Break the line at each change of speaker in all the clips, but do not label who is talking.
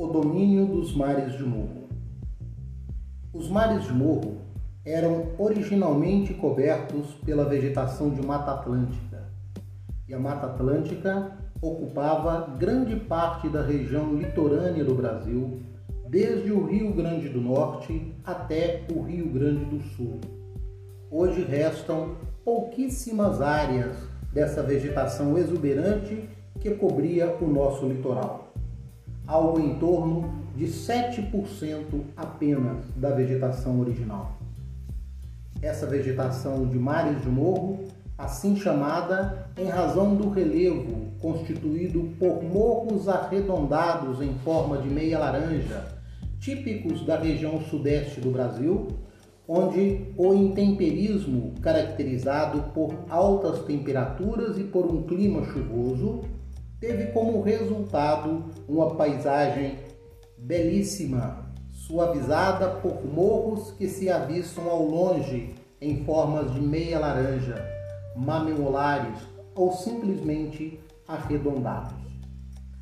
o domínio dos mares de morro. Os mares de morro eram originalmente cobertos pela vegetação de Mata Atlântica, e a Mata Atlântica ocupava grande parte da região litorânea do Brasil, desde o Rio Grande do Norte até o Rio Grande do Sul. Hoje restam pouquíssimas áreas dessa vegetação exuberante que cobria o nosso litoral. Algo em torno de 7% apenas da vegetação original. Essa vegetação de mares de morro, assim chamada em razão do relevo constituído por morros arredondados em forma de meia laranja, típicos da região sudeste do Brasil, onde o intemperismo, caracterizado por altas temperaturas e por um clima chuvoso, teve como resultado uma paisagem belíssima, suavizada por morros que se avistam ao longe em formas de meia laranja, mamimolares ou simplesmente arredondados.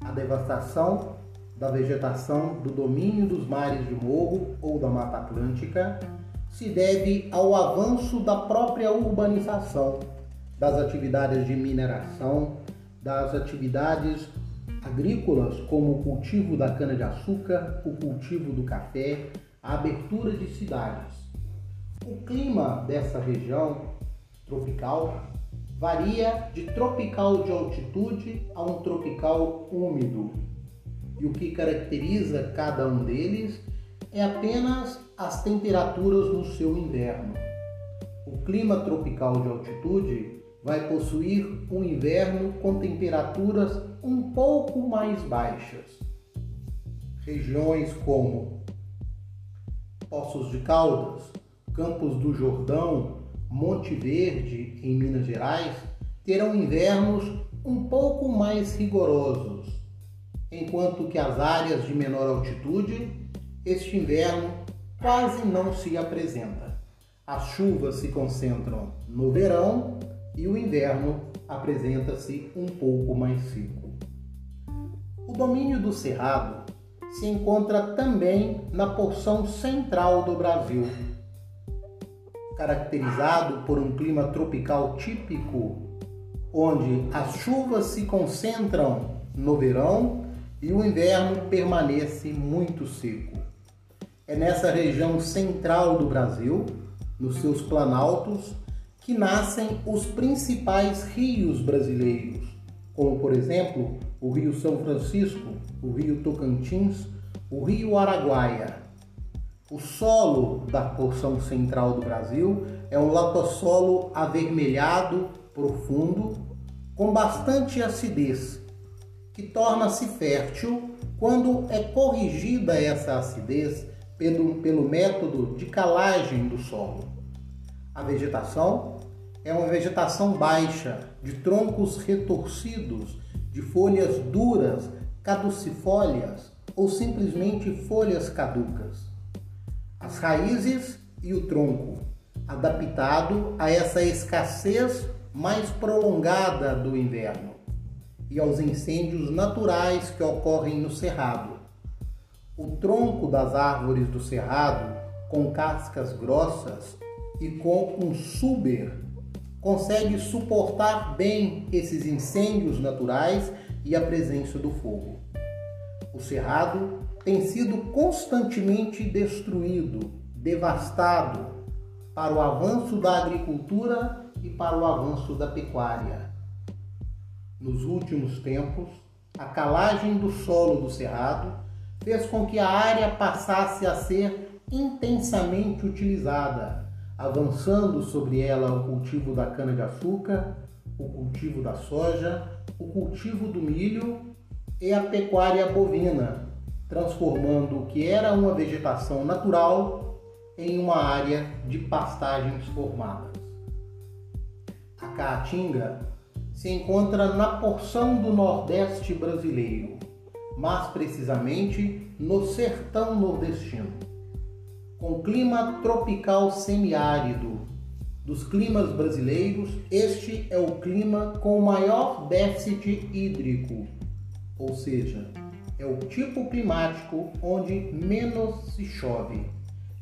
A devastação da vegetação do domínio dos mares de morro ou da Mata Atlântica se deve ao avanço da própria urbanização, das atividades de mineração, das atividades agrícolas, como o cultivo da cana-de-açúcar, o cultivo do café, a abertura de cidades. O clima dessa região tropical varia de tropical de altitude a um tropical úmido. E o que caracteriza cada um deles é apenas as temperaturas no seu inverno. O clima tropical de altitude vai possuir um inverno com temperaturas um pouco mais baixas. Regiões como Poços de Caldas, Campos do Jordão, Monte Verde, em Minas Gerais, terão invernos um pouco mais rigorosos, enquanto que as áreas de menor altitude este inverno quase não se apresenta. As chuvas se concentram no verão e o inverno apresenta-se um pouco mais seco. O domínio do Cerrado se encontra também na porção central do Brasil, caracterizado por um clima tropical típico, onde as chuvas se concentram no verão e o inverno permanece muito seco. É nessa região central do Brasil, nos seus planaltos, que nascem os principais rios brasileiros, como por exemplo o Rio São Francisco, o Rio Tocantins, o Rio Araguaia. O solo da porção central do Brasil é um latossolo avermelhado, profundo, com bastante acidez, que torna-se fértil quando é corrigida essa acidez pelo, pelo método de calagem do solo. A vegetação é uma vegetação baixa, de troncos retorcidos, de folhas duras, caducifólias ou simplesmente folhas caducas. As raízes e o tronco, adaptado a essa escassez mais prolongada do inverno e aos incêndios naturais que ocorrem no cerrado, o tronco das árvores do cerrado, com cascas grossas e com um suber, consegue suportar bem esses incêndios naturais e a presença do fogo. O cerrado tem sido constantemente destruído, devastado para o avanço da agricultura e para o avanço da pecuária. Nos últimos tempos, a calagem do solo do cerrado fez com que a área passasse a ser intensamente utilizada, avançando sobre ela o cultivo da cana-de-açúcar, o cultivo da soja, o cultivo do milho e a pecuária bovina, transformando o que era uma vegetação natural em uma área de pastagens formadas. A caatinga se encontra na porção do Nordeste brasileiro, mais precisamente no sertão nordestino. Com clima tropical semiárido. Dos climas brasileiros, este é o clima com maior déficit hídrico, ou seja, é o tipo climático onde menos se chove.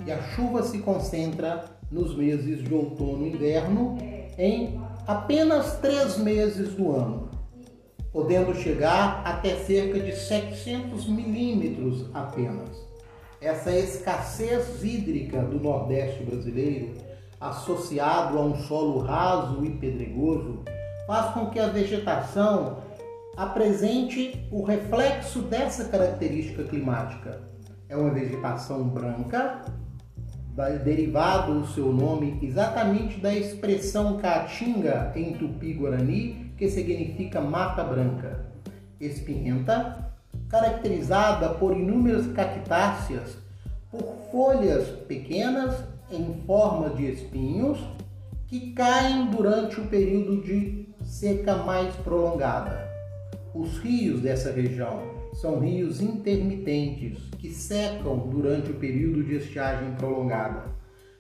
E a chuva se concentra nos meses de outono e inverno em apenas três meses do ano, podendo chegar até cerca de 700 milímetros apenas. Essa escassez hídrica do Nordeste brasileiro, associado a um solo raso e pedregoso, faz com que a vegetação apresente o reflexo dessa característica climática. É uma vegetação branca, derivado o seu nome exatamente da expressão caatinga em tupi-guarani, que significa mata branca. Espinhenta, caracterizada por inúmeras cactáceas, por folhas pequenas em forma de espinhos que caem durante o período de seca mais prolongada. Os rios dessa região são rios intermitentes que secam durante o período de estiagem prolongada,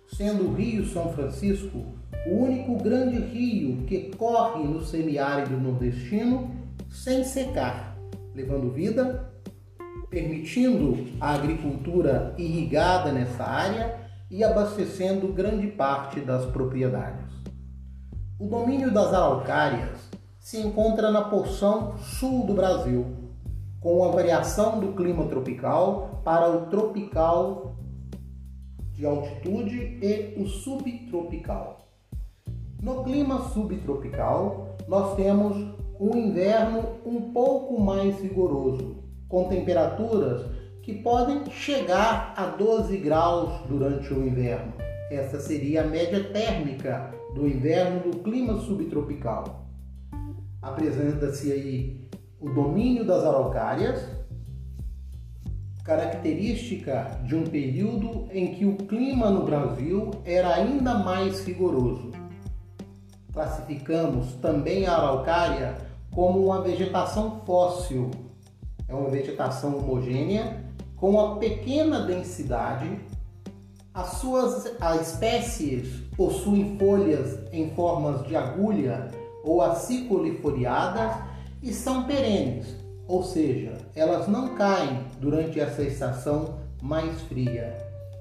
sendo o Rio São Francisco o único grande rio que corre no semiárido nordestino sem secar, levando vida, permitindo a agricultura irrigada nessa área e abastecendo grande parte das propriedades. O domínio das araucárias se encontra na porção sul do Brasil, com a variação do clima tropical para o tropical de altitude e o subtropical. No clima subtropical, nós temos um inverno um pouco mais rigoroso, com temperaturas que podem chegar a 12 graus durante o inverno. Essa seria a média térmica do inverno do clima subtropical apresenta-se aí o domínio das araucárias, característica de um período em que o clima no Brasil era ainda mais rigoroso. Classificamos também a araucária como uma vegetação fóssil. É uma vegetação homogênea com uma pequena densidade. As suas as espécies possuem folhas em formas de agulha ou aciculifoliadas e são perenes, ou seja, elas não caem durante essa estação mais fria,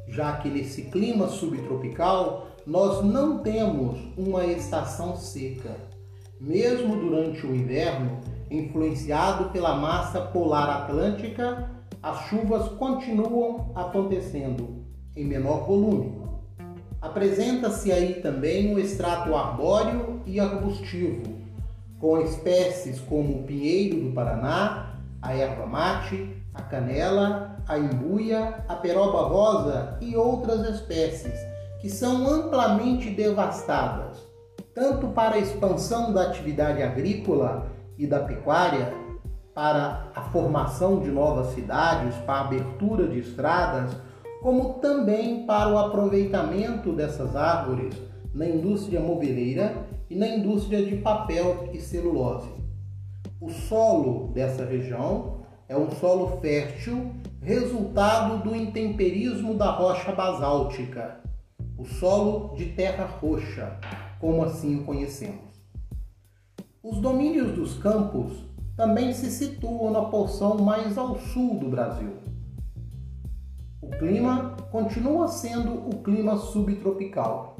já que nesse clima subtropical nós não temos uma estação seca. Mesmo durante o inverno, influenciado pela massa polar atlântica, as chuvas continuam acontecendo em menor volume. Apresenta-se aí também um extrato arbóreo e arbustivo, com espécies como o pinheiro do Paraná, a erva mate, a canela, a imbuia, a peroba rosa e outras espécies que são amplamente devastadas, tanto para a expansão da atividade agrícola e da pecuária, para a formação de novas cidades, para a abertura de estradas, como também para o aproveitamento dessas árvores na indústria moveleira e na indústria de papel e celulose. O solo dessa região é um solo fértil, resultado do intemperismo da rocha basáltica, o solo de terra roxa, como assim o conhecemos. Os domínios dos campos também se situam na porção mais ao sul do Brasil o clima continua sendo o clima subtropical.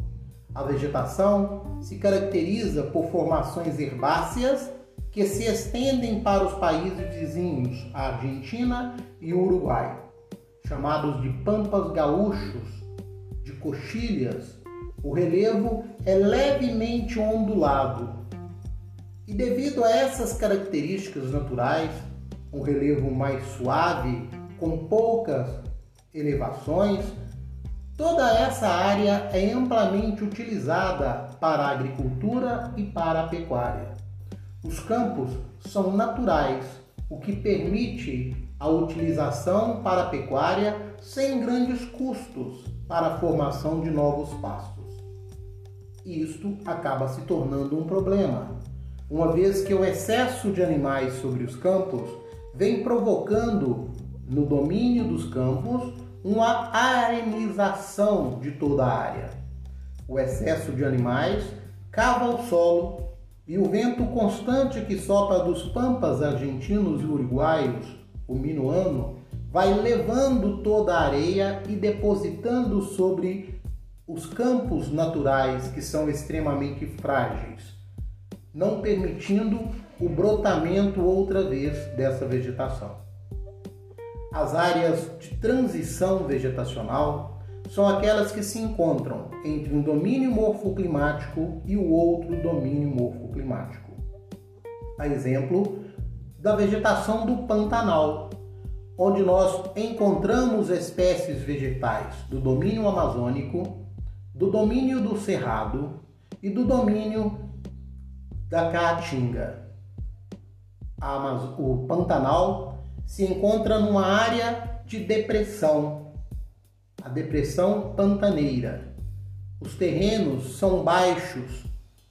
A vegetação se caracteriza por formações herbáceas que se estendem para os países vizinhos, a Argentina e o Uruguai, chamados de pampas gaúchos, de coxilhas. O relevo é levemente ondulado. E devido a essas características naturais, um relevo mais suave, com poucas elevações, toda essa área é amplamente utilizada para a agricultura e para a pecuária. Os campos são naturais, o que permite a utilização para a pecuária sem grandes custos para a formação de novos pastos. Isto acaba se tornando um problema, uma vez que o excesso de animais sobre os campos vem provocando no domínio dos campos uma arenização de toda a área. O excesso de animais cava o solo e o vento constante que sopra dos pampas argentinos e uruguaios o minuano, vai levando toda a areia e depositando sobre os campos naturais que são extremamente frágeis, não permitindo o brotamento outra vez dessa vegetação. As áreas de transição vegetacional são aquelas que se encontram entre um domínio morfoclimático e o outro domínio morfoclimático. A exemplo da vegetação do Pantanal, onde nós encontramos espécies vegetais do domínio amazônico, do domínio do Cerrado e do domínio da Caatinga. O Pantanal se encontra numa área de depressão, a depressão pantaneira. Os terrenos são baixos,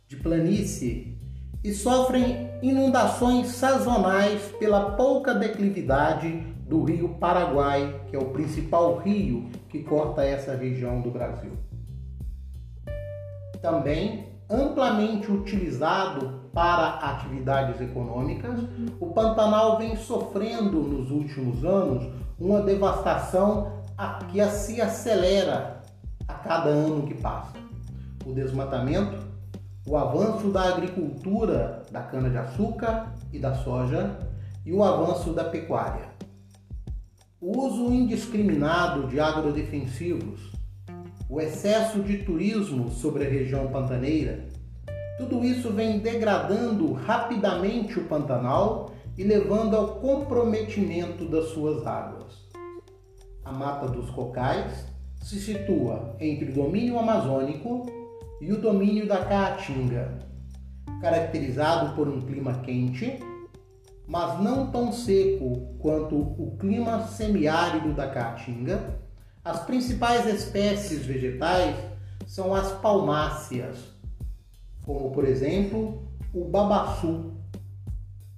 de planície, e sofrem inundações sazonais pela pouca declividade do rio Paraguai, que é o principal rio que corta essa região do Brasil. Também amplamente utilizado para atividades econômicas, o Pantanal vem sofrendo nos últimos anos uma devastação que se acelera a cada ano que passa. O desmatamento, o avanço da agricultura da cana-de-açúcar e da soja e o avanço da pecuária. O uso indiscriminado de agrodefensivos, o excesso de turismo sobre a região pantaneira, tudo isso vem degradando rapidamente o Pantanal e levando ao comprometimento das suas águas. A Mata dos Cocais se situa entre o domínio amazônico e o domínio da Caatinga, caracterizado por um clima quente, mas não tão seco quanto o clima semiárido da Caatinga as principais espécies vegetais são as palmáceas, como por exemplo o babaçu,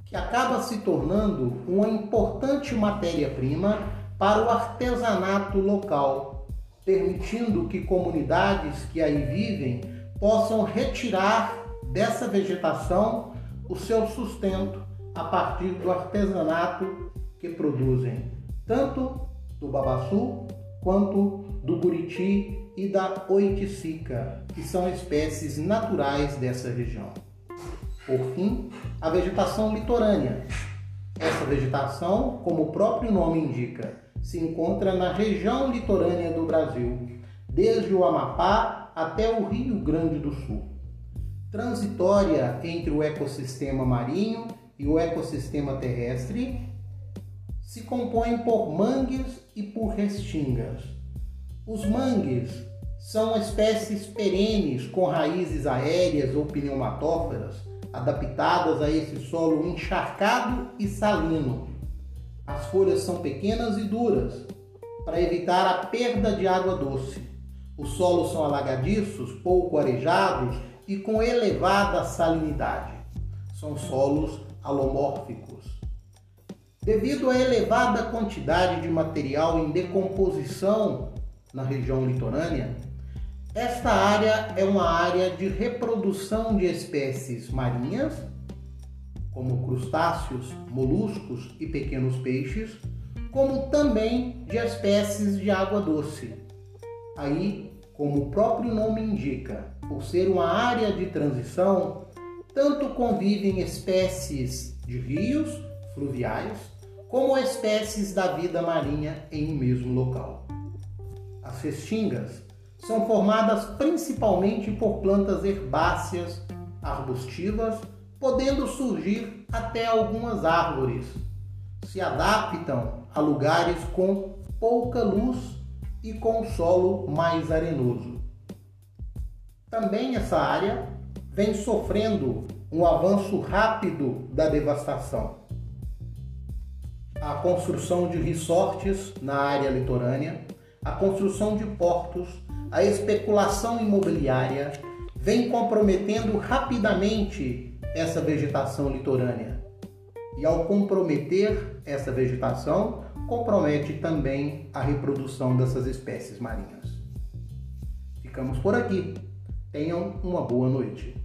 que acaba se tornando uma importante matéria-prima para o artesanato local, permitindo que comunidades que aí vivem possam retirar dessa vegetação o seu sustento a partir do artesanato que produzem, tanto do babaçu quanto do buriti e da oiticica, que são espécies naturais dessa região. Por fim, a vegetação litorânea. Essa vegetação, como o próprio nome indica, se encontra na região litorânea do Brasil, desde o Amapá até o Rio Grande do Sul. Transitória entre o ecossistema marinho e o ecossistema terrestre, se compõem por mangues e por restingas. Os mangues são espécies perenes com raízes aéreas ou pneumatóferas adaptadas a esse solo encharcado e salino. As folhas são pequenas e duras para evitar a perda de água doce. Os solos são alagadiços, pouco arejados e com elevada salinidade. São solos alomórficos. Devido à elevada quantidade de material em decomposição na região litorânea, esta área é uma área de reprodução de espécies marinhas, como crustáceos, moluscos e pequenos peixes, como também de espécies de água doce. Aí, como o próprio nome indica, por ser uma área de transição, tanto convivem espécies de rios fluviais, como espécies da vida marinha em um mesmo local. As restingas são formadas principalmente por plantas herbáceas, arbustivas, podendo surgir até algumas árvores. Se adaptam a lugares com pouca luz e com solo mais arenoso. Também essa área vem sofrendo um avanço rápido da devastação a construção de resorts na área litorânea, a construção de portos, a especulação imobiliária vem comprometendo rapidamente essa vegetação litorânea. E ao comprometer essa vegetação, compromete também a reprodução dessas espécies marinhas. Ficamos por aqui. Tenham uma boa noite.